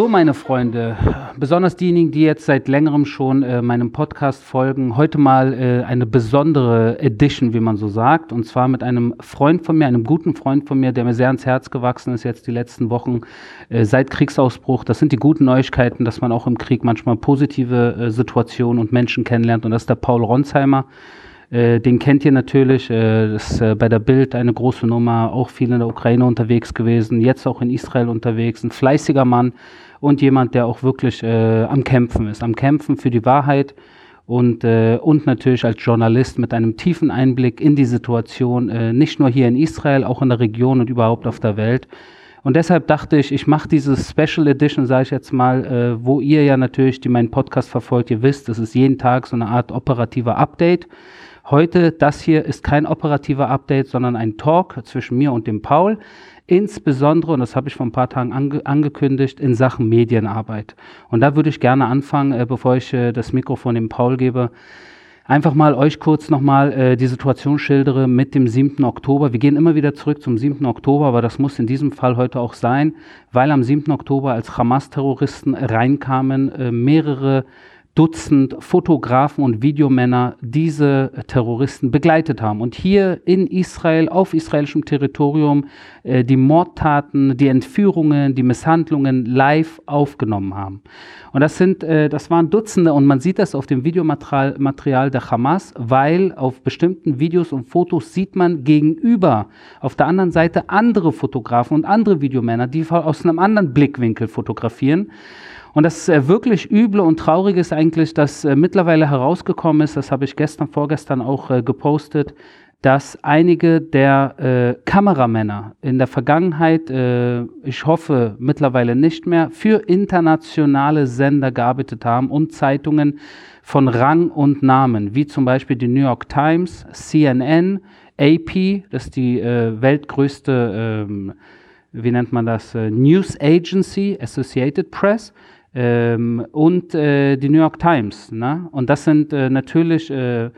So, meine Freunde, besonders diejenigen, die jetzt seit längerem schon äh, meinem Podcast folgen, heute mal äh, eine besondere Edition, wie man so sagt, und zwar mit einem Freund von mir, einem guten Freund von mir, der mir sehr ans Herz gewachsen ist jetzt die letzten Wochen äh, seit Kriegsausbruch. Das sind die guten Neuigkeiten, dass man auch im Krieg manchmal positive äh, Situationen und Menschen kennenlernt, und das ist der Paul Ronsheimer. Äh, den kennt ihr natürlich, äh, ist bei der Bild eine große Nummer, auch viel in der Ukraine unterwegs gewesen, jetzt auch in Israel unterwegs, ein fleißiger Mann und jemand, der auch wirklich äh, am Kämpfen ist, am Kämpfen für die Wahrheit und, äh, und natürlich als Journalist mit einem tiefen Einblick in die Situation, äh, nicht nur hier in Israel, auch in der Region und überhaupt auf der Welt. Und deshalb dachte ich, ich mache diese Special Edition, sage ich jetzt mal, äh, wo ihr ja natürlich, die meinen Podcast verfolgt, ihr wisst, es ist jeden Tag so eine Art operativer Update. Heute, das hier ist kein operativer Update, sondern ein Talk zwischen mir und dem Paul. Insbesondere, und das habe ich vor ein paar Tagen ange angekündigt, in Sachen Medienarbeit. Und da würde ich gerne anfangen, äh, bevor ich äh, das Mikrofon dem Paul gebe, einfach mal euch kurz nochmal äh, die Situation schildere mit dem 7. Oktober. Wir gehen immer wieder zurück zum 7. Oktober, aber das muss in diesem Fall heute auch sein, weil am 7. Oktober als Hamas-Terroristen reinkamen äh, mehrere Dutzend Fotografen und Videomänner diese Terroristen begleitet haben und hier in Israel, auf israelischem Territorium, äh, die Mordtaten, die Entführungen, die Misshandlungen live aufgenommen haben. Und das sind, äh, das waren Dutzende und man sieht das auf dem Videomaterial Material der Hamas, weil auf bestimmten Videos und Fotos sieht man gegenüber auf der anderen Seite andere Fotografen und andere Videomänner, die aus einem anderen Blickwinkel fotografieren. Und das äh, wirklich Üble und Traurige ist eigentlich, dass äh, mittlerweile herausgekommen ist, das habe ich gestern, vorgestern auch äh, gepostet, dass einige der äh, Kameramänner in der Vergangenheit, äh, ich hoffe mittlerweile nicht mehr, für internationale Sender gearbeitet haben und Zeitungen von Rang und Namen, wie zum Beispiel die New York Times, CNN, AP, das ist die äh, weltgrößte, ähm, wie nennt man das, News Agency, Associated Press, ähm, und äh, die New York Times. Ne? Und das sind äh, natürlich äh,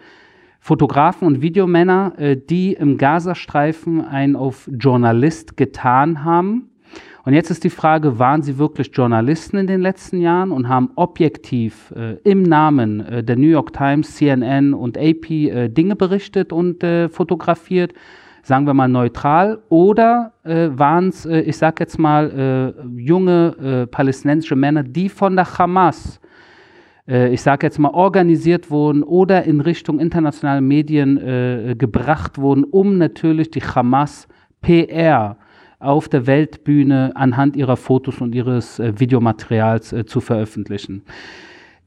Fotografen und Videomänner, äh, die im Gazastreifen ein auf Journalist getan haben. Und jetzt ist die Frage, waren sie wirklich Journalisten in den letzten Jahren und haben objektiv äh, im Namen äh, der New York Times, CNN und AP Dinge berichtet und fotografiert? Sagen wir mal neutral, oder äh, waren es, äh, ich sage jetzt mal, äh, junge äh, palästinensische Männer, die von der Hamas, äh, ich sage jetzt mal, organisiert wurden oder in Richtung internationale Medien äh, gebracht wurden, um natürlich die Hamas PR auf der Weltbühne anhand ihrer Fotos und ihres Videomaterials zu veröffentlichen.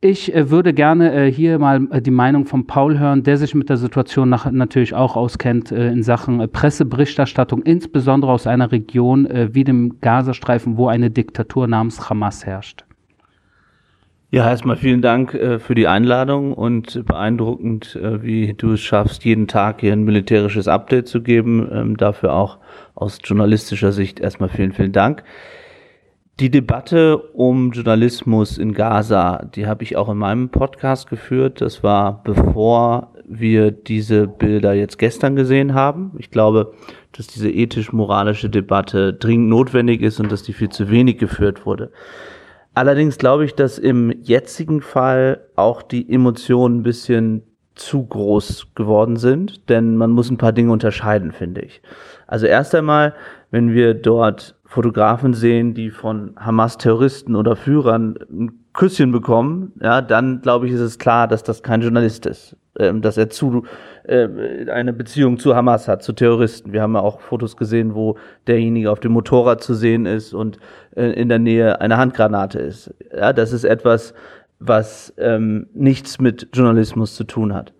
Ich äh, würde gerne äh, hier mal äh, die Meinung von Paul hören, der sich mit der Situation nach, natürlich auch auskennt in Sachen Presseberichterstattung, insbesondere aus einer Region wie dem Gazastreifen, wo eine Diktatur namens Hamas herrscht. Ja, erstmal vielen Dank für die Einladung und beeindruckend, wie du es schaffst, jeden Tag hier ein militärisches Update zu geben. Ähm, dafür auch aus journalistischer Sicht erstmal vielen, vielen Dank. Die Debatte um Journalismus in Gaza, die habe ich auch in meinem Podcast geführt. Das war bevor wir diese Bilder jetzt gestern gesehen haben. Ich glaube, dass diese ethisch-moralische Debatte dringend notwendig ist und dass die viel zu wenig geführt wurde. Allerdings glaube ich, dass im jetzigen Fall auch die Emotionen ein bisschen zu groß geworden sind, denn man muss ein paar Dinge unterscheiden, finde ich. Also erst einmal, wenn wir dort Fotografen sehen, die von Hamas-Terroristen oder Führern ein Küsschen bekommen, ja, dann glaube ich, ist es klar, dass das kein Journalist ist, ähm, dass er zu äh, eine Beziehung zu Hamas hat, zu Terroristen. Wir haben ja auch Fotos gesehen, wo derjenige auf dem Motorrad zu sehen ist und äh, in der Nähe eine Handgranate ist. Ja, das ist etwas, was ähm, nichts mit Journalismus zu tun hat.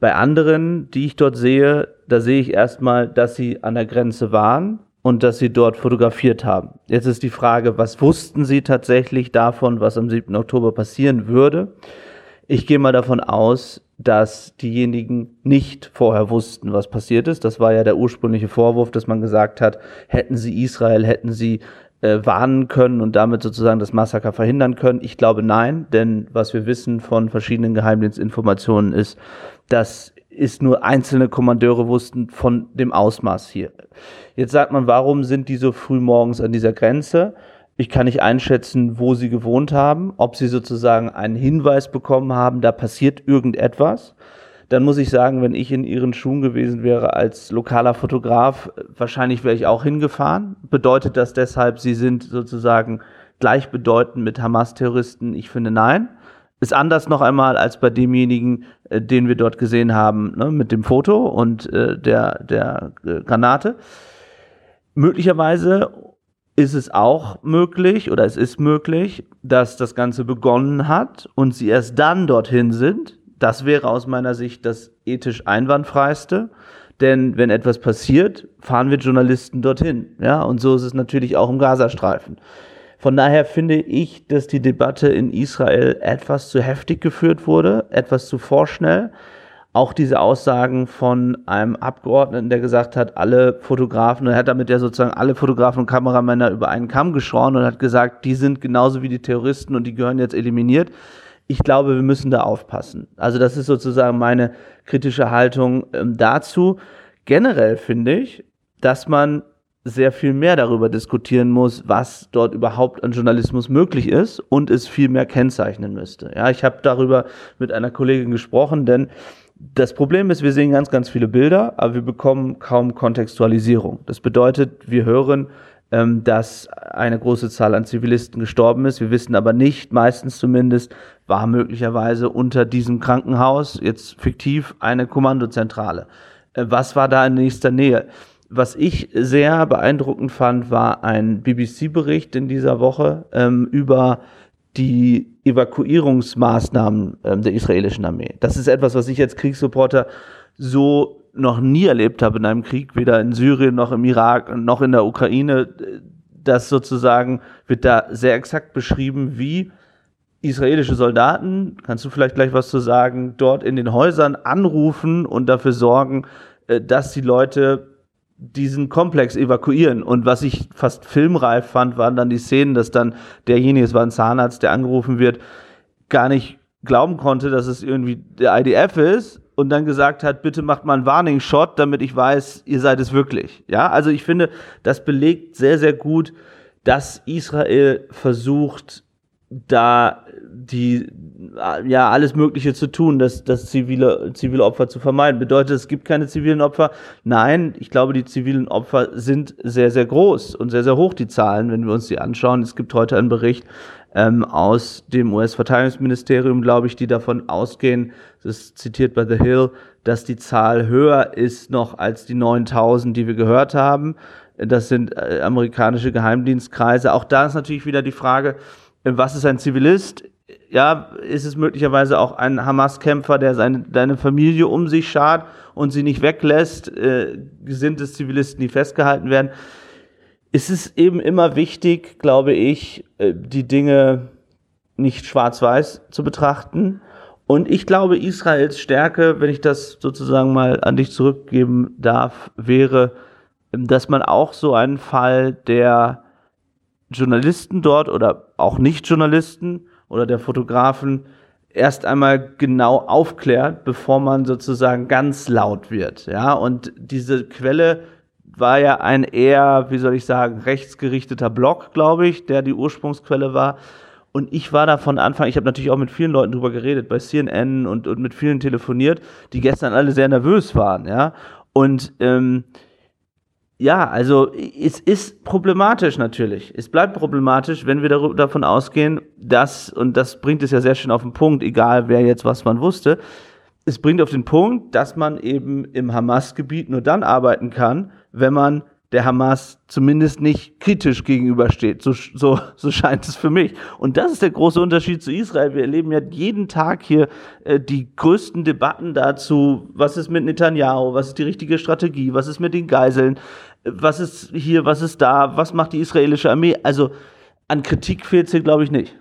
Bei anderen, die ich dort sehe, da sehe ich erstmal, dass sie an der Grenze waren, und dass sie dort fotografiert haben. Jetzt ist die Frage, was wussten sie tatsächlich davon, was am 7. Oktober passieren würde? Ich gehe mal davon aus, dass diejenigen nicht vorher wussten, was passiert ist. Das war ja der ursprüngliche Vorwurf, dass man gesagt hat, hätten sie Israel, hätten sie äh, warnen können und damit sozusagen das Massaker verhindern können. Ich glaube nein, denn was wir wissen von verschiedenen Geheimdienstinformationen ist, dass ist nur einzelne Kommandeure wussten von dem Ausmaß hier. Jetzt sagt man, warum sind die so früh morgens an dieser Grenze? Ich kann nicht einschätzen, wo sie gewohnt haben, ob sie sozusagen einen Hinweis bekommen haben, da passiert irgendetwas. Dann muss ich sagen, wenn ich in ihren Schuhen gewesen wäre als lokaler Fotograf, wahrscheinlich wäre ich auch hingefahren. Bedeutet das deshalb, sie sind sozusagen gleichbedeutend mit Hamas-Terroristen? Ich finde nein. Ist anders noch einmal als bei demjenigen, äh, den wir dort gesehen haben, ne, mit dem Foto und äh, der, der äh, Granate. Möglicherweise ist es auch möglich oder es ist möglich, dass das Ganze begonnen hat und sie erst dann dorthin sind. Das wäre aus meiner Sicht das ethisch einwandfreiste. Denn wenn etwas passiert, fahren wir Journalisten dorthin. Ja, und so ist es natürlich auch im Gazastreifen. Von daher finde ich, dass die Debatte in Israel etwas zu heftig geführt wurde, etwas zu vorschnell. Auch diese Aussagen von einem Abgeordneten, der gesagt hat, alle Fotografen, er hat damit ja sozusagen alle Fotografen und Kameramänner über einen Kamm geschoren und hat gesagt, die sind genauso wie die Terroristen und die gehören jetzt eliminiert. Ich glaube, wir müssen da aufpassen. Also das ist sozusagen meine kritische Haltung ähm, dazu. Generell finde ich, dass man sehr viel mehr darüber diskutieren muss, was dort überhaupt an Journalismus möglich ist und es viel mehr kennzeichnen müsste. Ja, ich habe darüber mit einer Kollegin gesprochen, denn das Problem ist, wir sehen ganz, ganz viele Bilder, aber wir bekommen kaum Kontextualisierung. Das bedeutet, wir hören, ähm, dass eine große Zahl an Zivilisten gestorben ist. Wir wissen aber nicht, meistens zumindest, war möglicherweise unter diesem Krankenhaus jetzt fiktiv eine Kommandozentrale. Äh, was war da in nächster Nähe? Was ich sehr beeindruckend fand, war ein BBC-Bericht in dieser Woche ähm, über die Evakuierungsmaßnahmen ähm, der israelischen Armee. Das ist etwas, was ich als Kriegsreporter so noch nie erlebt habe in einem Krieg, weder in Syrien noch im Irak noch in der Ukraine. Das sozusagen wird da sehr exakt beschrieben, wie israelische Soldaten, kannst du vielleicht gleich was zu sagen, dort in den Häusern anrufen und dafür sorgen, äh, dass die Leute diesen Komplex evakuieren. Und was ich fast filmreif fand, waren dann die Szenen, dass dann derjenige, es war ein Zahnarzt, der angerufen wird, gar nicht glauben konnte, dass es irgendwie der IDF ist und dann gesagt hat, bitte macht mal einen Warning Shot, damit ich weiß, ihr seid es wirklich. Ja, also ich finde, das belegt sehr, sehr gut, dass Israel versucht, da die ja alles Mögliche zu tun, das, das zivile, zivile Opfer zu vermeiden. Bedeutet, es gibt keine zivilen Opfer? Nein, ich glaube, die zivilen Opfer sind sehr, sehr groß und sehr, sehr hoch, die Zahlen, wenn wir uns die anschauen. Es gibt heute einen Bericht ähm, aus dem US-Verteidigungsministerium, glaube ich, die davon ausgehen, das ist zitiert bei The Hill, dass die Zahl höher ist noch als die 9000, die wir gehört haben. Das sind äh, amerikanische Geheimdienstkreise. Auch da ist natürlich wieder die Frage, was ist ein Zivilist? Ja, ist es möglicherweise auch ein Hamas-Kämpfer, der seine, seine Familie um sich schart und sie nicht weglässt, äh, gesinnte Zivilisten, die festgehalten werden. Es ist eben immer wichtig, glaube ich, äh, die Dinge nicht schwarz-weiß zu betrachten. Und ich glaube, Israels Stärke, wenn ich das sozusagen mal an dich zurückgeben darf, wäre, dass man auch so einen Fall der Journalisten dort oder auch Nicht-Journalisten oder der Fotografen erst einmal genau aufklärt, bevor man sozusagen ganz laut wird. Ja, und diese Quelle war ja ein eher, wie soll ich sagen, rechtsgerichteter Blog, glaube ich, der die Ursprungsquelle war. Und ich war da von Anfang, ich habe natürlich auch mit vielen Leuten drüber geredet, bei CNN und, und mit vielen telefoniert, die gestern alle sehr nervös waren, ja. Und ähm, ja, also es ist problematisch natürlich. Es bleibt problematisch, wenn wir davon ausgehen, dass, und das bringt es ja sehr schön auf den Punkt, egal wer jetzt was man wusste, es bringt auf den Punkt, dass man eben im Hamas-Gebiet nur dann arbeiten kann, wenn man der Hamas zumindest nicht kritisch gegenübersteht. So, so, so scheint es für mich. Und das ist der große Unterschied zu Israel. Wir erleben ja jeden Tag hier äh, die größten Debatten dazu, was ist mit Netanyahu, was ist die richtige Strategie, was ist mit den Geiseln, was ist hier, was ist da, was macht die israelische Armee. Also an Kritik fehlt es hier, glaube ich, nicht.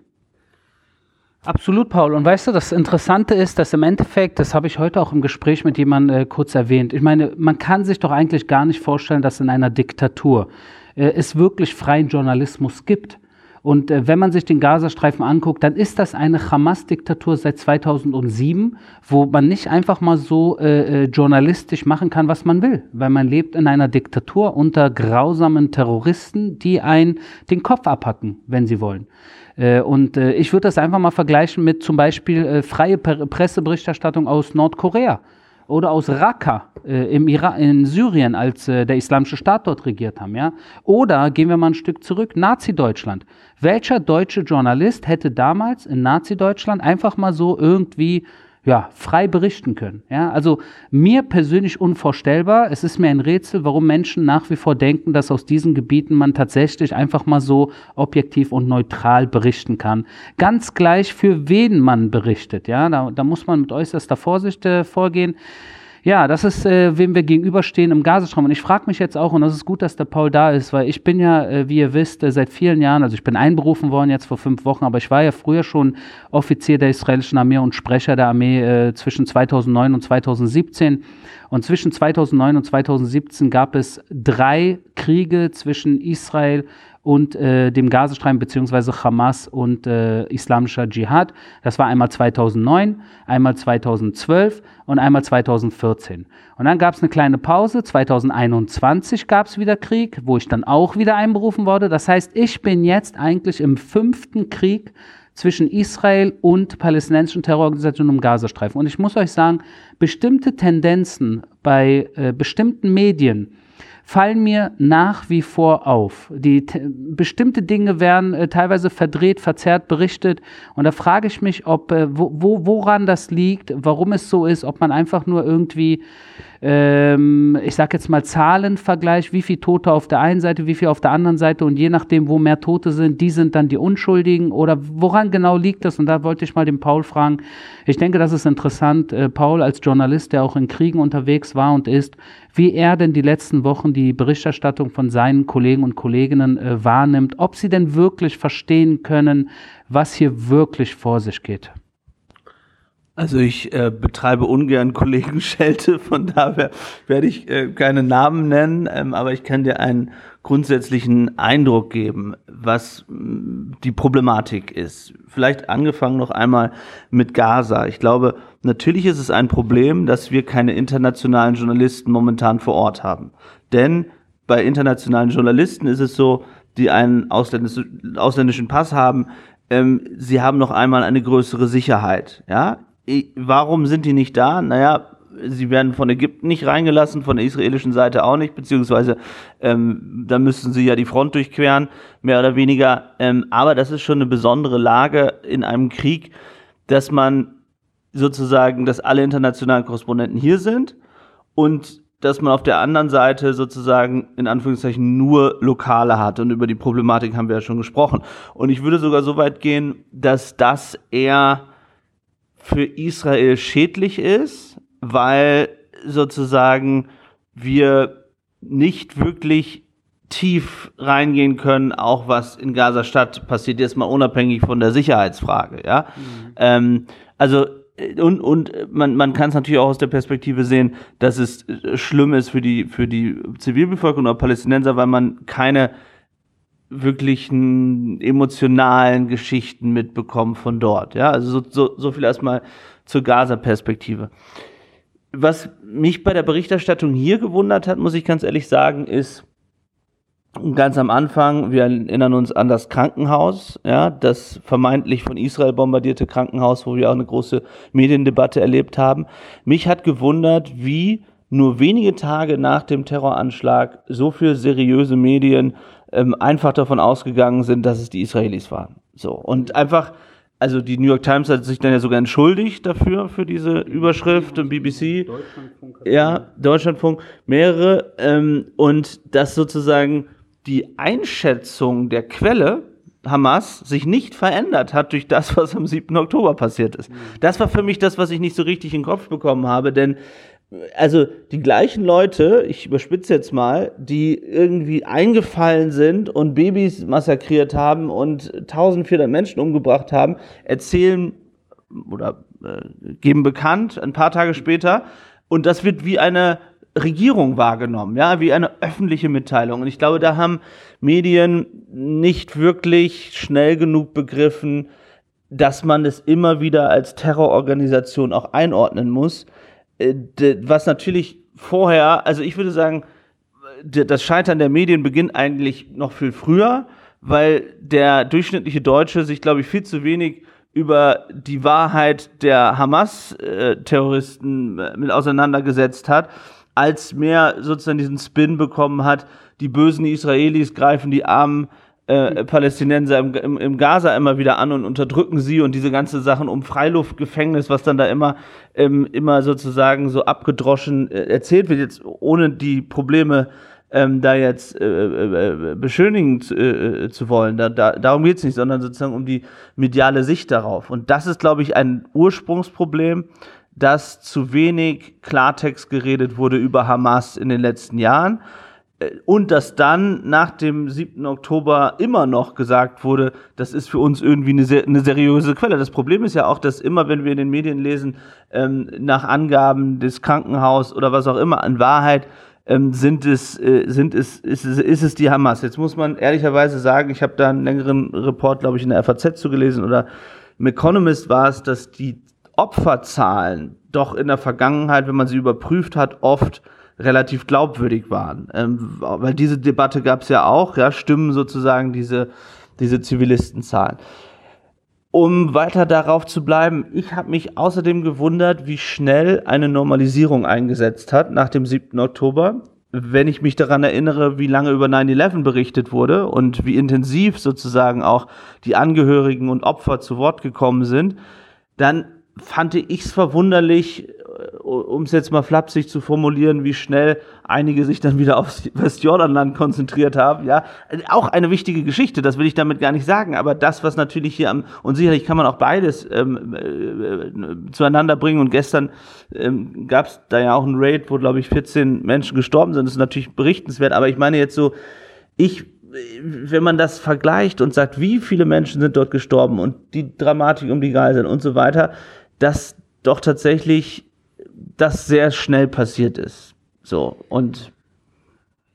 Absolut, Paul. Und weißt du, das Interessante ist, dass im Endeffekt, das habe ich heute auch im Gespräch mit jemandem äh, kurz erwähnt, ich meine, man kann sich doch eigentlich gar nicht vorstellen, dass in einer Diktatur äh, es wirklich freien Journalismus gibt. Und äh, wenn man sich den Gazastreifen anguckt, dann ist das eine Hamas-Diktatur seit 2007, wo man nicht einfach mal so äh, äh, journalistisch machen kann, was man will, weil man lebt in einer Diktatur unter grausamen Terroristen, die einen den Kopf abhacken, wenn sie wollen. Äh, und äh, ich würde das einfach mal vergleichen mit zum Beispiel äh, freie Presseberichterstattung aus Nordkorea oder aus Raqqa äh, im Iran, in Syrien, als äh, der islamische Staat dort regiert haben, ja? Oder gehen wir mal ein Stück zurück, Nazi-Deutschland. Welcher deutsche Journalist hätte damals in Nazi-Deutschland einfach mal so irgendwie ja, frei berichten können. Ja, also mir persönlich unvorstellbar. Es ist mir ein Rätsel, warum Menschen nach wie vor denken, dass aus diesen Gebieten man tatsächlich einfach mal so objektiv und neutral berichten kann. Ganz gleich, für wen man berichtet. Ja, da, da muss man mit äußerster Vorsicht äh, vorgehen. Ja, das ist, äh, wem wir gegenüberstehen im Gazastrom. Und ich frage mich jetzt auch, und das ist gut, dass der Paul da ist, weil ich bin ja, äh, wie ihr wisst, äh, seit vielen Jahren, also ich bin einberufen worden jetzt vor fünf Wochen, aber ich war ja früher schon Offizier der israelischen Armee und Sprecher der Armee äh, zwischen 2009 und 2017. Und zwischen 2009 und 2017 gab es drei Kriege zwischen Israel und äh, dem Gazastreifen beziehungsweise Hamas und äh, islamischer Dschihad. Das war einmal 2009, einmal 2012 und einmal 2014. Und dann gab es eine kleine Pause. 2021 gab es wieder Krieg, wo ich dann auch wieder einberufen wurde. Das heißt, ich bin jetzt eigentlich im fünften Krieg zwischen Israel und palästinensischen Terrororganisationen im Gazastreifen. Und ich muss euch sagen, bestimmte Tendenzen bei äh, bestimmten Medien, fallen mir nach wie vor auf. Die bestimmte Dinge werden äh, teilweise verdreht, verzerrt berichtet und da frage ich mich, ob äh, wo, wo, woran das liegt, warum es so ist, ob man einfach nur irgendwie ähm, ich sage jetzt mal Zahlenvergleich, wie viele Tote auf der einen Seite, wie viele auf der anderen Seite und je nachdem, wo mehr Tote sind, die sind dann die Unschuldigen oder woran genau liegt das? Und da wollte ich mal den Paul fragen. Ich denke, das ist interessant. Äh, Paul als Journalist, der auch in Kriegen unterwegs war und ist, wie er denn die letzten Wochen die Berichterstattung von seinen Kollegen und Kolleginnen äh, wahrnimmt, ob sie denn wirklich verstehen können, was hier wirklich vor sich geht. Also ich äh, betreibe ungern Kollegenschelte, von daher werde ich äh, keine Namen nennen, ähm, aber ich kann dir einen grundsätzlichen Eindruck geben, was mh, mm, die Problematik ist. Vielleicht angefangen noch einmal mit Gaza. Ich glaube, natürlich ist es ein Problem, dass wir keine internationalen Journalisten momentan vor Ort haben. Denn bei internationalen Journalisten ist es so, die einen ausländischen Pass haben, ähm, sie haben noch einmal eine größere Sicherheit. Ja, warum sind die nicht da? Naja, sie werden von Ägypten nicht reingelassen, von der israelischen Seite auch nicht, beziehungsweise ähm, da müssten sie ja die Front durchqueren, mehr oder weniger. Ähm, aber das ist schon eine besondere Lage in einem Krieg, dass man sozusagen, dass alle internationalen Korrespondenten hier sind und dass man auf der anderen Seite sozusagen in Anführungszeichen nur Lokale hat. Und über die Problematik haben wir ja schon gesprochen. Und ich würde sogar so weit gehen, dass das eher für Israel schädlich ist, weil sozusagen wir nicht wirklich tief reingehen können, auch was in Gaza-Stadt passiert, jetzt mal unabhängig von der Sicherheitsfrage, ja. Mhm. Ähm, also und, und man, man kann es natürlich auch aus der Perspektive sehen, dass es schlimm ist für die, für die Zivilbevölkerung oder Palästinenser, weil man keine wirklichen emotionalen Geschichten mitbekommen von dort. Ja, also so, so, so viel erstmal zur Gaza-Perspektive. Was mich bei der Berichterstattung hier gewundert hat, muss ich ganz ehrlich sagen, ist ganz am Anfang, wir erinnern uns an das Krankenhaus, ja, das vermeintlich von Israel bombardierte Krankenhaus, wo wir auch eine große Mediendebatte erlebt haben. Mich hat gewundert, wie nur wenige Tage nach dem Terroranschlag so viele seriöse Medien ähm, einfach davon ausgegangen sind, dass es die Israelis waren. So. Und einfach, also die New York Times hat sich dann ja sogar entschuldigt dafür, für diese Überschrift und BBC. Deutschlandfunk. Ja, Deutschlandfunk, mehrere. Ähm, und dass sozusagen die Einschätzung der Quelle Hamas sich nicht verändert hat durch das, was am 7. Oktober passiert ist. Mhm. Das war für mich das, was ich nicht so richtig in den Kopf bekommen habe, denn also die gleichen Leute, ich überspitze jetzt mal, die irgendwie eingefallen sind und Babys massakriert haben und 1400 Menschen umgebracht haben, erzählen oder äh, geben bekannt ein paar Tage später und das wird wie eine Regierung wahrgenommen, ja, wie eine öffentliche Mitteilung. Und ich glaube, da haben Medien nicht wirklich schnell genug begriffen, dass man es immer wieder als Terrororganisation auch einordnen muss. Äh, was natürlich vorher, also ich würde sagen, das Scheitern der Medien beginnt eigentlich noch viel früher, weil der durchschnittliche Deutsche sich, glaube ich, viel zu wenig über die Wahrheit der Hamas-Terroristen äh, mit auseinandergesetzt hat als mehr sozusagen diesen Spin bekommen hat, die bösen Israelis greifen die armen äh, Palästinenser im, im, im, Gaza immer wieder an und unterdrücken sie und diese ganze Sachen um Freiluftgefängnis, was dann da immer, ähm, immer sozusagen so abgedroschen äh, erzählt wird, jetzt ohne die Probleme ähm, da jetzt äh, äh, äh beschönigen zu, äh, zu wollen. Da, da, darum geht es nicht, sondern sozusagen um die mediale Sicht darauf. Und das ist, glaube ich, ein Ursprungsproblem, dass zu wenig Klartext geredet wurde über Hamas in den letzten Jahren äh, und dass dann nach dem 7. Oktober immer noch gesagt wurde, das ist für uns irgendwie eine, eine seriöse Quelle. Das Problem ist ja auch, dass immer, wenn wir in den Medien lesen, ähm, nach Angaben des Krankenhaus oder was auch immer, an Wahrheit ähm, sind es, äh, sind es, ist, es, ist es die Hamas. Jetzt muss man ehrlicherweise sagen, ich habe da einen längeren Report, glaube ich, in der FAZ zugelesen oder im Economist war es, dass die Opferzahlen doch in der Vergangenheit, wenn man sie überprüft hat, oft relativ glaubwürdig waren. Ähm, weil diese Debatte gab es ja auch, ja, stimmen sozusagen diese, diese Zivilistenzahlen. Um weiter darauf zu bleiben, ich habe mich außerdem gewundert, wie schnell eine Normalisierung eingesetzt hat nach dem 7. Oktober. Wenn ich mich daran erinnere, wie lange über 9-11 berichtet wurde und wie intensiv sozusagen auch die Angehörigen und Opfer zu Wort gekommen sind, dann fand ich es verwunderlich, um es jetzt mal flapsig zu formulieren, wie schnell einige sich dann wieder aufs Westjordanland konzentriert haben. Ja, auch eine wichtige Geschichte, das will ich damit gar nicht sagen. Aber das, was natürlich hier am und sicherlich kann man auch beides ähm, äh, zueinander bringen. Und gestern ähm, gab es da ja auch ein Raid, wo glaube ich 14 Menschen gestorben sind. Das ist natürlich berichtenswert. Aber ich meine jetzt so, ich wenn man das vergleicht und sagt, wie viele Menschen sind dort gestorben und die Dramatik um die Geiseln und so weiter, dass doch tatsächlich das sehr schnell passiert ist. So, und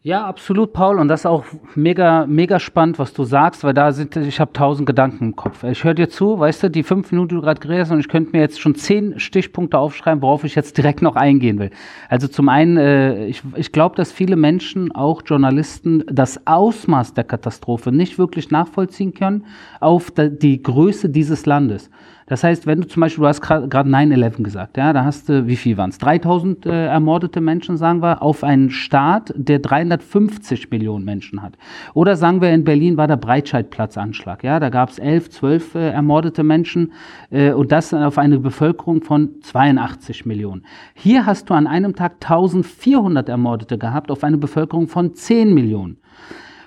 ja, absolut, Paul. Und das ist auch mega, mega spannend, was du sagst, weil da sind, ich habe tausend Gedanken im Kopf. Ich höre dir zu, weißt du, die fünf Minuten, die du gerade geredet hast, und ich könnte mir jetzt schon zehn Stichpunkte aufschreiben, worauf ich jetzt direkt noch eingehen will. Also zum einen, äh, ich, ich glaube, dass viele Menschen, auch Journalisten, das Ausmaß der Katastrophe nicht wirklich nachvollziehen können auf die Größe dieses Landes. Das heißt, wenn du zum Beispiel, du hast gerade 9-11 gesagt, ja, da hast du, wie viel waren es? 3000 äh, ermordete Menschen, sagen wir, auf einen Staat, der 350 Millionen Menschen hat. Oder sagen wir, in Berlin war der Breitscheidplatzanschlag, ja, da gab es 11, 12 äh, ermordete Menschen äh, und das auf eine Bevölkerung von 82 Millionen. Hier hast du an einem Tag 1400 Ermordete gehabt auf eine Bevölkerung von 10 Millionen.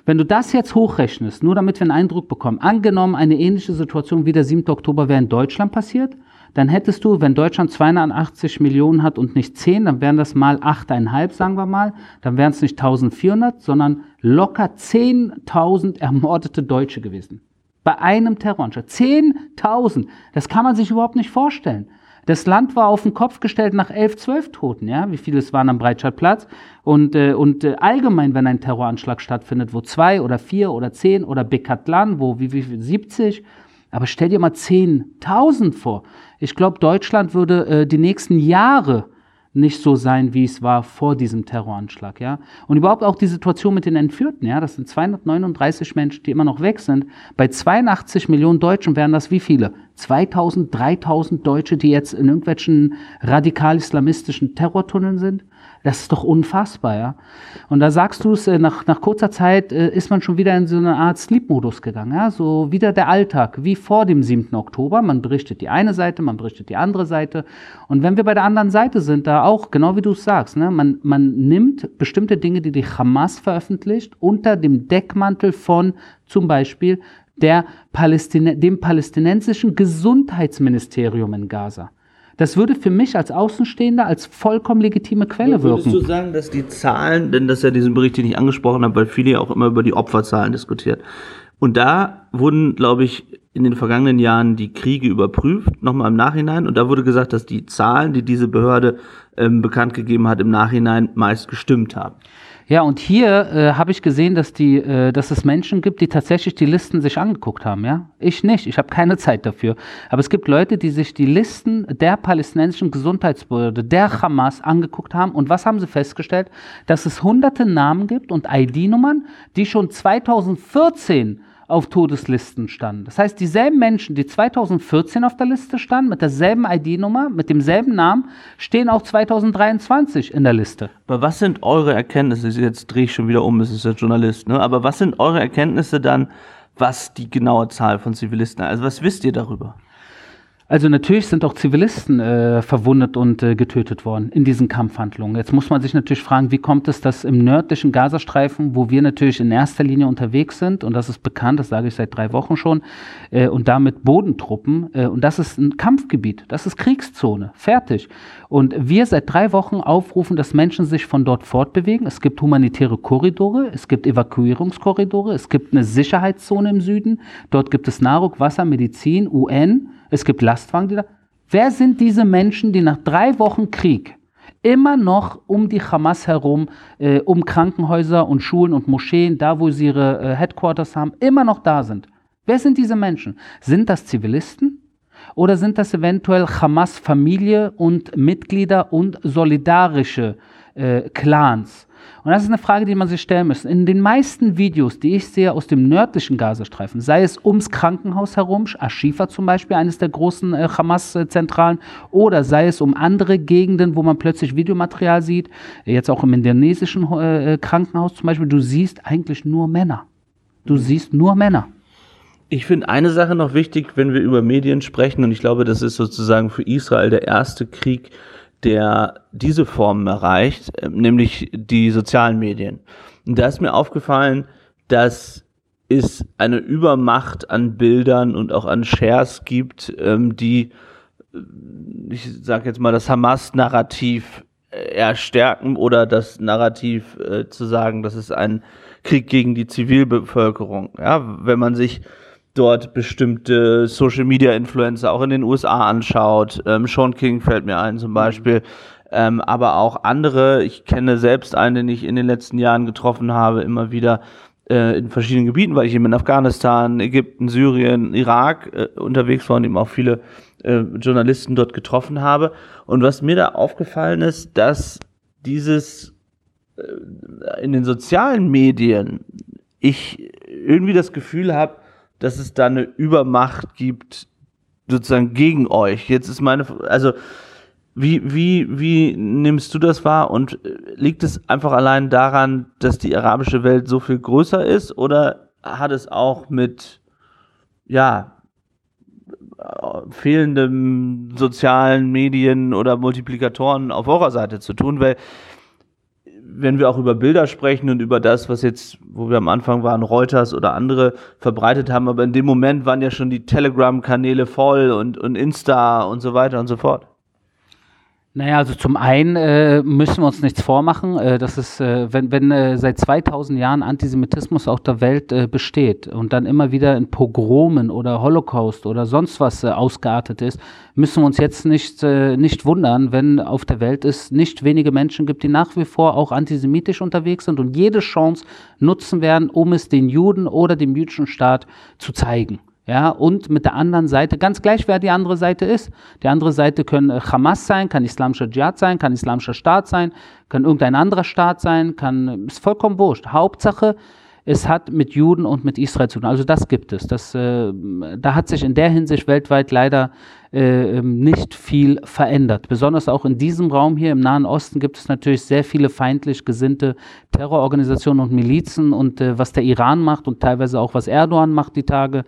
Wenn du das jetzt hochrechnest, nur damit wir einen Eindruck bekommen, angenommen eine ähnliche Situation wie der 7. Oktober wäre in Deutschland passiert, dann hättest du, wenn Deutschland 280 Millionen hat und nicht 10, dann wären das mal 8,5, sagen wir mal, dann wären es nicht 1400, sondern locker 10.000 ermordete Deutsche gewesen. Bei einem Terroranschlag. 10.000. Das kann man sich überhaupt nicht vorstellen. Das Land war auf den Kopf gestellt nach elf, zwölf Toten, ja, wie viele es waren am Breitscheidplatz. Und, äh, und äh, allgemein, wenn ein Terroranschlag stattfindet, wo zwei oder vier oder zehn oder Bekatlan, wo wie, wie viel, 70, aber stell dir mal 10.000 vor. Ich glaube, Deutschland würde äh, die nächsten Jahre nicht so sein, wie es war vor diesem Terroranschlag, ja. Und überhaupt auch die Situation mit den Entführten, ja. Das sind 239 Menschen, die immer noch weg sind. Bei 82 Millionen Deutschen wären das wie viele? 2000, 3000 Deutsche, die jetzt in irgendwelchen radikal-islamistischen Terrortunneln sind? Das ist doch unfassbar, ja. Und da sagst du es, äh, nach, nach kurzer Zeit äh, ist man schon wieder in so eine Art Sleep-Modus gegangen, ja. So wieder der Alltag, wie vor dem 7. Oktober. Man berichtet die eine Seite, man berichtet die andere Seite. Und wenn wir bei der anderen Seite sind, da auch, genau wie du es sagst, ne, man, man nimmt bestimmte Dinge, die die Hamas veröffentlicht, unter dem Deckmantel von zum Beispiel der Palästin dem palästinensischen Gesundheitsministerium in Gaza. Das würde für mich als Außenstehender als vollkommen legitime Quelle würdest wirken. Würdest du sagen, dass die Zahlen, denn das ist ja diesen Bericht, den ich angesprochen habe, weil viele ja auch immer über die Opferzahlen diskutiert, Und da wurden, glaube ich, in den vergangenen Jahren die Kriege überprüft, nochmal im Nachhinein. Und da wurde gesagt, dass die Zahlen, die diese Behörde ähm, bekannt gegeben hat, im Nachhinein meist gestimmt haben. Ja, und hier äh, habe ich gesehen, dass, die, äh, dass es Menschen gibt, die tatsächlich die Listen sich angeguckt haben. Ja? Ich nicht, ich habe keine Zeit dafür. Aber es gibt Leute, die sich die Listen der palästinensischen Gesundheitsbehörde, der Hamas angeguckt haben. Und was haben sie festgestellt? Dass es hunderte Namen gibt und ID-Nummern, die schon 2014 auf Todeslisten standen. Das heißt, dieselben Menschen, die 2014 auf der Liste standen, mit derselben ID-Nummer, mit demselben Namen, stehen auch 2023 in der Liste. Aber was sind eure Erkenntnisse? Jetzt drehe ich schon wieder um, es ist der Journalist, ne? aber was sind eure Erkenntnisse dann, was die genaue Zahl von Zivilisten, also was wisst ihr darüber? Also natürlich sind auch Zivilisten äh, verwundet und äh, getötet worden in diesen Kampfhandlungen. Jetzt muss man sich natürlich fragen, wie kommt es, dass im nördlichen Gazastreifen, wo wir natürlich in erster Linie unterwegs sind, und das ist bekannt, das sage ich seit drei Wochen schon, äh, und damit Bodentruppen, äh, und das ist ein Kampfgebiet, das ist Kriegszone, fertig. Und wir seit drei Wochen aufrufen, dass Menschen sich von dort fortbewegen. Es gibt humanitäre Korridore, es gibt Evakuierungskorridore, es gibt eine Sicherheitszone im Süden, dort gibt es Nahrung, Wasser, Medizin, UN, es gibt Lastwagen, die da. Wer sind diese Menschen, die nach drei Wochen Krieg immer noch um die Hamas herum, äh, um Krankenhäuser und Schulen und Moscheen, da wo sie ihre äh, Headquarters haben, immer noch da sind? Wer sind diese Menschen? Sind das Zivilisten? Oder sind das eventuell Hamas-Familie und Mitglieder und solidarische äh, Clans? Und das ist eine Frage, die man sich stellen muss. In den meisten Videos, die ich sehe aus dem nördlichen Gazastreifen, sei es ums Krankenhaus herum, Ashifa zum Beispiel, eines der großen äh, Hamas-Zentralen, oder sei es um andere Gegenden, wo man plötzlich Videomaterial sieht, jetzt auch im indonesischen äh, Krankenhaus zum Beispiel, du siehst eigentlich nur Männer. Du siehst nur Männer. Ich finde eine Sache noch wichtig, wenn wir über Medien sprechen, und ich glaube, das ist sozusagen für Israel der erste Krieg, der diese Formen erreicht, nämlich die sozialen Medien. Und da ist mir aufgefallen, dass es eine Übermacht an Bildern und auch an Shares gibt, ähm, die, äh, ich sage jetzt mal, das Hamas-Narrativ äh, eher stärken oder das Narrativ äh, zu sagen, das ist ein Krieg gegen die Zivilbevölkerung. Ja, wenn man sich dort bestimmte Social Media Influencer auch in den USA anschaut. Ähm, Sean King fällt mir ein zum Beispiel. Ähm, aber auch andere. Ich kenne selbst einen, den ich in den letzten Jahren getroffen habe, immer wieder äh, in verschiedenen Gebieten, weil ich eben in Afghanistan, Ägypten, Syrien, Irak äh, unterwegs war und eben auch viele äh, Journalisten dort getroffen habe. Und was mir da aufgefallen ist, dass dieses äh, in den sozialen Medien ich irgendwie das Gefühl habe, dass es da eine Übermacht gibt, sozusagen gegen euch. Jetzt ist meine, also wie, wie, wie nimmst du das wahr? Und äh, liegt es einfach allein daran, dass die arabische Welt so viel größer ist? Oder hat es auch mit, ja, fehlendem sozialen Medien oder Multiplikatoren auf eurer Seite zu tun, weil wenn wir auch über Bilder sprechen und über das, was jetzt, wo wir am Anfang waren, Reuters oder andere verbreitet haben, aber in dem Moment waren ja schon die Telegram-Kanäle voll und, und Insta und so weiter und so fort. Naja, also zum einen äh, müssen wir uns nichts vormachen. Äh, das ist, äh, wenn, wenn äh, seit 2000 Jahren Antisemitismus auf der Welt äh, besteht und dann immer wieder in Pogromen oder Holocaust oder sonst was äh, ausgeartet ist, müssen wir uns jetzt nicht, äh, nicht wundern, wenn auf der Welt es nicht wenige Menschen gibt, die nach wie vor auch antisemitisch unterwegs sind und jede Chance nutzen werden, um es den Juden oder dem jüdischen Staat zu zeigen. Ja, und mit der anderen Seite, ganz gleich, wer die andere Seite ist. Die andere Seite können äh, Hamas sein, kann islamischer Dschihad sein, kann islamischer Staat sein, kann irgendein anderer Staat sein, kann, ist vollkommen wurscht. Hauptsache, es hat mit Juden und mit Israel zu tun. Also das gibt es. Das, äh, da hat sich in der Hinsicht weltweit leider äh, ähm, nicht viel verändert. Besonders auch in diesem Raum hier im Nahen Osten gibt es natürlich sehr viele feindlich gesinnte Terrororganisationen und Milizen und äh, was der Iran macht und teilweise auch was Erdogan macht die Tage,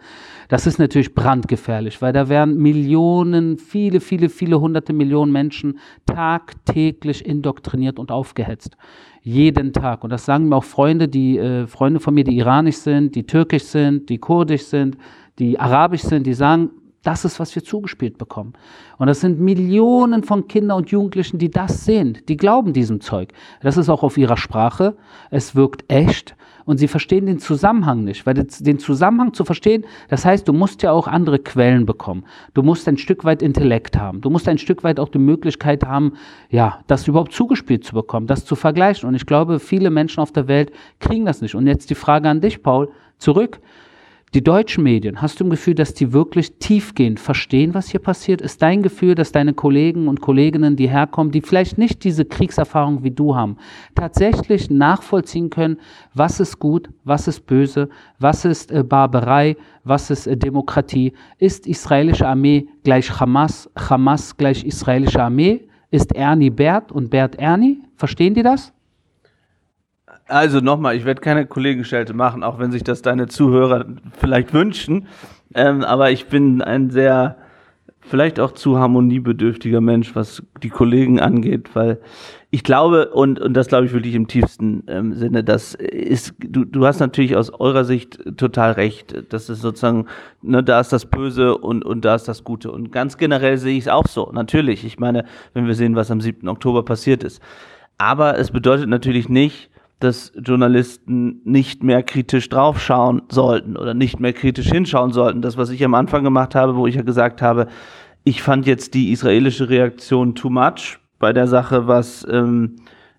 das ist natürlich brandgefährlich, weil da werden Millionen, viele, viele, viele hunderte Millionen Menschen tagtäglich indoktriniert und aufgehetzt jeden Tag. Und das sagen mir auch Freunde, die äh, Freunde von mir, die iranisch sind, die türkisch sind, die kurdisch sind, die arabisch sind, die sagen, Das ist, was wir zugespielt bekommen. Und das sind Millionen von Kindern und Jugendlichen, die das sehen. Die glauben diesem Zeug. Das ist auch auf ihrer Sprache. Es wirkt echt und sie verstehen den Zusammenhang nicht. Weil den Zusammenhang zu verstehen, das heißt, du musst ja auch andere Quellen bekommen. Du musst ein Stück weit Intellekt haben. Du musst ein Stück weit auch die Möglichkeit haben, ja, das überhaupt zugespielt zu bekommen, das zu vergleichen. Und ich glaube, viele Menschen auf der Welt kriegen das nicht. Und jetzt die Frage an dich, Paul, zurück. Die deutschen Medien, hast du ein Gefühl, dass die wirklich tiefgehend verstehen, was hier passiert? Ist dein Gefühl, dass deine Kollegen und Kolleginnen, die herkommen, die vielleicht nicht diese Kriegserfahrung wie du haben, tatsächlich nachvollziehen können, was ist gut, was ist böse, was ist äh, Barbarei, was ist äh, Demokratie? Ist israelische Armee gleich Hamas, Hamas gleich israelische Armee? Ist Ernie Bert und Bert Ernie? Verstehen die das? Also nochmal, ich werde keine Kollegenschelte machen, auch wenn sich das deine Zuhörer vielleicht wünschen. Ähm, aber ich bin ein sehr, vielleicht auch zu harmoniebedürftiger Mensch, was die Kollegen angeht, weil ich glaube, und, und das glaube ich wirklich im tiefsten ähm, Sinne, das ist, du, du hast natürlich aus eurer Sicht total recht. Das ist sozusagen, ne, da ist das Böse und, und da ist das Gute. Und ganz generell sehe ich es auch so. Natürlich. Ich meine, wenn wir sehen, was am 7. Oktober passiert ist. Aber es bedeutet natürlich nicht, dass Journalisten nicht mehr kritisch draufschauen sollten oder nicht mehr kritisch hinschauen sollten. Das, was ich am Anfang gemacht habe, wo ich ja gesagt habe, ich fand jetzt die israelische Reaktion too much bei der Sache, was ähm,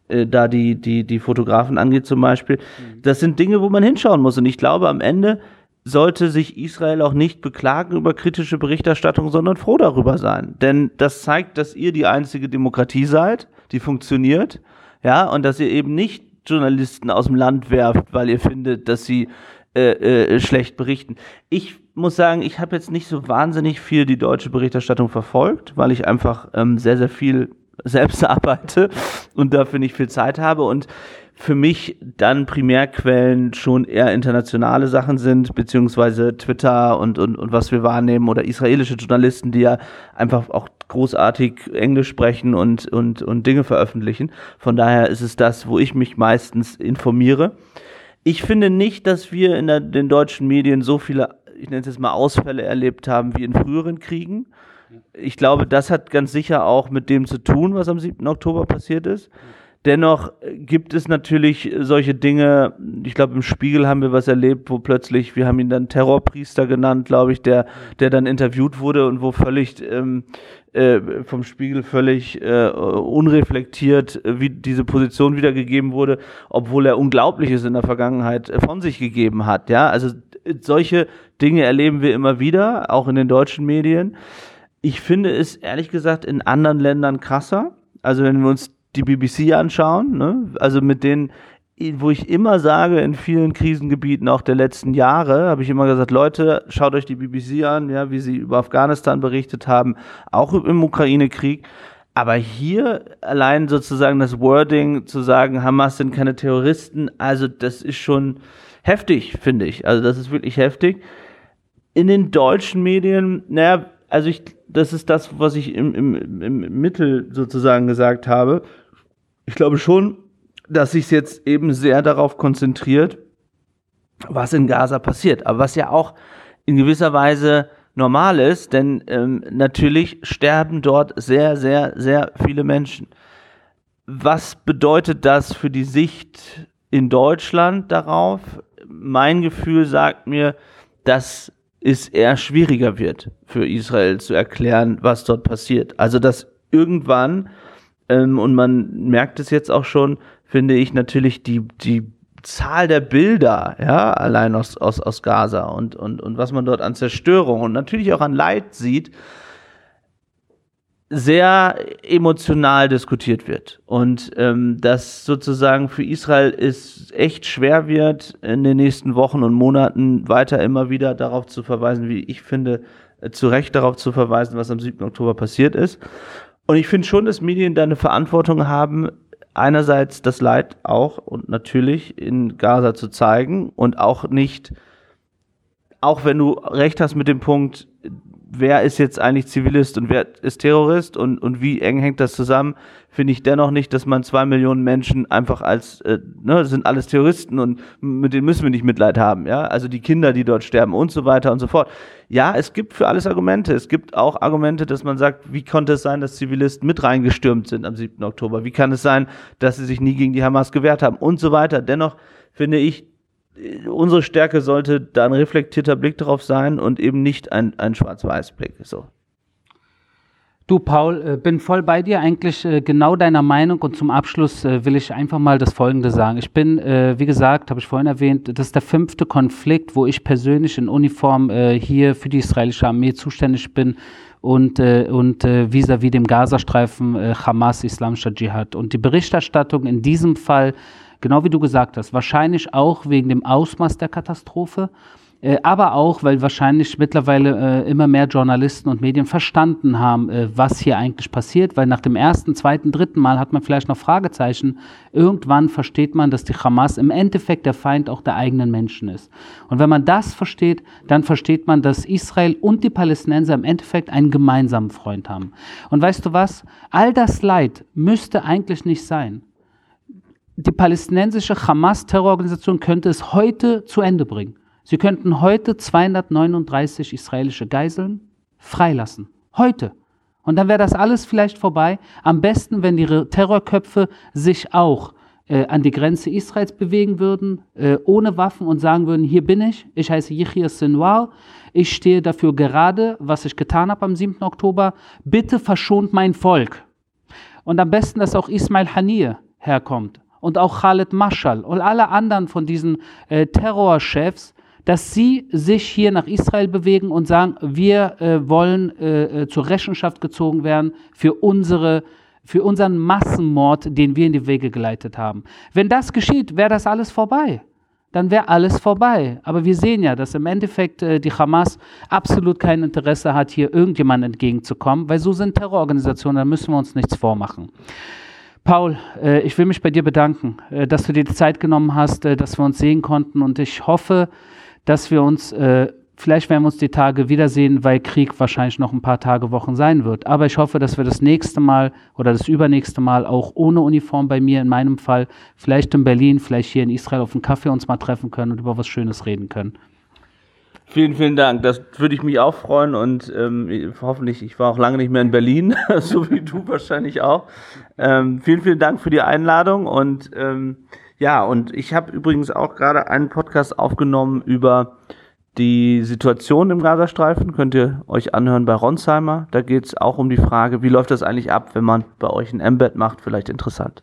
äh, da die, die, die Fotografen angeht zum Beispiel. Mhm. Das sind Dinge, wo man hinschauen muss. Und ich glaube, am Ende sollte sich Israel auch nicht beklagen über kritische Berichterstattung, sondern froh darüber sein. Denn das zeigt, dass ihr die einzige Demokratie seid, die funktioniert. Ja, und dass ihr eben nicht Journalisten aus dem Land werft, weil ihr findet, dass sie äh, äh, schlecht berichten. Ich muss sagen, ich habe jetzt nicht so wahnsinnig viel die deutsche Berichterstattung verfolgt, weil ich einfach ähm, sehr, sehr viel selbst arbeite und dafür nicht viel Zeit habe und für mich dann Primärquellen schon eher internationale Sachen sind, beziehungsweise Twitter und, und, und was wir wahrnehmen oder israelische Journalisten, die ja einfach auch großartig Englisch sprechen und, und, und Dinge veröffentlichen. Von daher ist es das, wo ich mich meistens informiere. Ich finde nicht, dass wir in der, den deutschen Medien so viele, ich nenne es jetzt mal Ausfälle erlebt haben wie in früheren Kriegen. Ich glaube, das hat ganz sicher auch mit dem zu tun, was am 7. Oktober passiert ist. Dennoch gibt es natürlich solche Dinge, ich glaube, im Spiegel haben wir was erlebt, wo plötzlich, wir haben ihn dann Terrorpriester genannt, glaube ich, der, der dann interviewt wurde und wo völlig ähm, äh, vom Spiegel völlig äh, unreflektiert, äh, wie diese Position wiedergegeben wurde, obwohl er Unglaubliches in der Vergangenheit äh, von sich gegeben hat. Ja, also solche Dinge erleben wir immer wieder, auch in den deutschen Medien. Ich finde es ehrlich gesagt in anderen Ländern krasser. Also wenn wir uns die BBC anschauen, ne? also mit denen, wo ich immer sage, in vielen Krisengebieten auch der letzten Jahre, habe ich immer gesagt, Leute, schaut euch die BBC an, ja, wie sie über Afghanistan berichtet haben, auch im Ukraine-Krieg. Aber hier allein sozusagen das Wording zu sagen, Hamas sind keine Terroristen, also das ist schon heftig, finde ich. Also das ist wirklich heftig. In den deutschen Medien, naja, also ich, das ist das, was ich im, im, im Mittel sozusagen gesagt habe ich glaube schon, dass sich jetzt eben sehr darauf konzentriert, was in Gaza passiert. Aber was ja auch in gewisser Weise normal ist, denn ähm, natürlich sterben dort sehr, sehr, sehr viele Menschen. Was bedeutet das für die Sicht in Deutschland darauf? Mein Gefühl sagt mir, dass es eher schwieriger wird für Israel zu erklären, was dort passiert. Also dass irgendwann ähm, und man merkt es jetzt auch schon, finde ich natürlich die, die Zahl der Bilder, ja, allein aus, aus, aus Gaza und, und, und was man dort an Zerstörung und natürlich auch an Leid sieht, sehr emotional diskutiert wird. Und ähm, dass sozusagen für Israel es echt schwer wird, in den nächsten Wochen und Monaten weiter immer wieder darauf zu verweisen, wie ich finde, äh, zu Recht darauf zu verweisen, was am 7. Oktober passiert ist. Und ich finde schon, dass Medien da eine Verantwortung haben, einerseits das Leid auch und natürlich in Gaza zu zeigen und auch nicht, auch wenn du recht hast mit dem Punkt, wer ist jetzt eigentlich Zivilist und wer ist Terrorist und, und wie eng hängt das zusammen, finde ich dennoch nicht, dass man zwei Millionen Menschen einfach als, äh, ne, sind alles Terroristen und mit denen müssen wir nicht Mitleid haben, ja. Also die Kinder, die dort sterben und so weiter und so fort. Ja, es gibt für alles Argumente. Es gibt auch Argumente, dass man sagt, wie konnte es sein, dass Zivilisten mit reingestürmt sind am 7. Oktober? Wie kann es sein, dass sie sich nie gegen die Hamas gewehrt haben und so weiter? Dennoch finde ich, unsere Stärke sollte da ein reflektierter Blick drauf sein und eben nicht ein, ein Schwarz-Weiß-Blick. So. Du, Paul, äh, bin voll bei dir, eigentlich äh, genau deiner Meinung. Und zum Abschluss äh, will ich einfach mal das Folgende sagen. Ich bin, wie gesagt, habe ich vorhin erwähnt, das ist der fünfte Konflikt, wo ich persönlich in Uniform hier für die israelische Armee zuständig bin und, vis-à-vis -vis dem Gazastreifen Hamas, Islamischer Dschihad. Und die Berichterstattung in diesem Fall, genau wie du gesagt hast, wahrscheinlich auch wegen dem Ausmaß der Katastrophe äh, aber auch, weil wahrscheinlich mittlerweile äh, immer mehr Journalisten und Medien verstanden haben, äh, was hier eigentlich passiert, weil nach dem ersten, zweiten, dritten Mal hat man vielleicht noch Fragezeichen. Irgendwann versteht man, dass die Hamas im Endeffekt der Feind auch der eigenen Menschen ist. Und wenn man das versteht, dann versteht man, dass Israel und die Palästinenser im Endeffekt einen gemeinsamen Freund haben. Und weißt du was? All das Leid müsste eigentlich nicht sein die palästinensische Hamas-Terrororganisation könnte es heute zu Ende bringen. Sie könnten heute 239 israelische Geiseln freilassen. Heute. Und dann wäre das alles vielleicht vorbei. Am besten, wenn die Terrorköpfe sich auch äh, an die Grenze Israels bewegen würden, äh, ohne Waffen und sagen würden, hier bin ich, ich heiße Yichir Sinwar, ich stehe dafür gerade, was ich getan habe am 7. Oktober, bitte verschont mein Volk. Und am besten, dass auch Ismail Haniyeh herkommt und auch Khaled Mashal und alle anderen von diesen äh, Terrorchefs, dass sie sich hier nach Israel bewegen und sagen, wir äh, wollen äh, äh, zur Rechenschaft gezogen werden für unsere für unseren Massenmord, den wir in die Wege geleitet haben. Wenn das geschieht, wäre das alles vorbei. Dann wäre alles vorbei. Aber wir sehen ja, dass im Endeffekt äh, die Hamas absolut kein Interesse hat, hier irgendjemandem entgegenzukommen, weil so sind Terrororganisationen, da müssen wir uns nichts vormachen. Paul, äh, ich will mich bei dir bedanken, äh, dass du dir die Zeit genommen hast, äh, dass wir uns sehen konnten und ich hoffe, dass wir uns, vielleicht werden wir uns die Tage wiedersehen, weil Krieg wahrscheinlich noch ein paar Tage, Wochen sein wird. Aber ich hoffe, dass wir das nächste Mal oder das übernächste Mal auch ohne Uniform bei mir in meinem Fall, vielleicht in Berlin, vielleicht hier in Israel auf einen Kaffee uns mal treffen können und über was Schönes reden können. Vielen, vielen Dank. Das würde ich mich auch freuen und ähm, hoffentlich, ich war auch lange nicht mehr in Berlin, so wie du wahrscheinlich auch. Ähm, vielen, vielen Dank für die Einladung und ähm, ja, und ich habe übrigens auch gerade einen Podcast aufgenommen über die Situation im Gazastreifen. Könnt ihr euch anhören bei Ronsheimer. Da geht es auch um die Frage, wie läuft das eigentlich ab, wenn man bei euch ein Embed macht. Vielleicht interessant.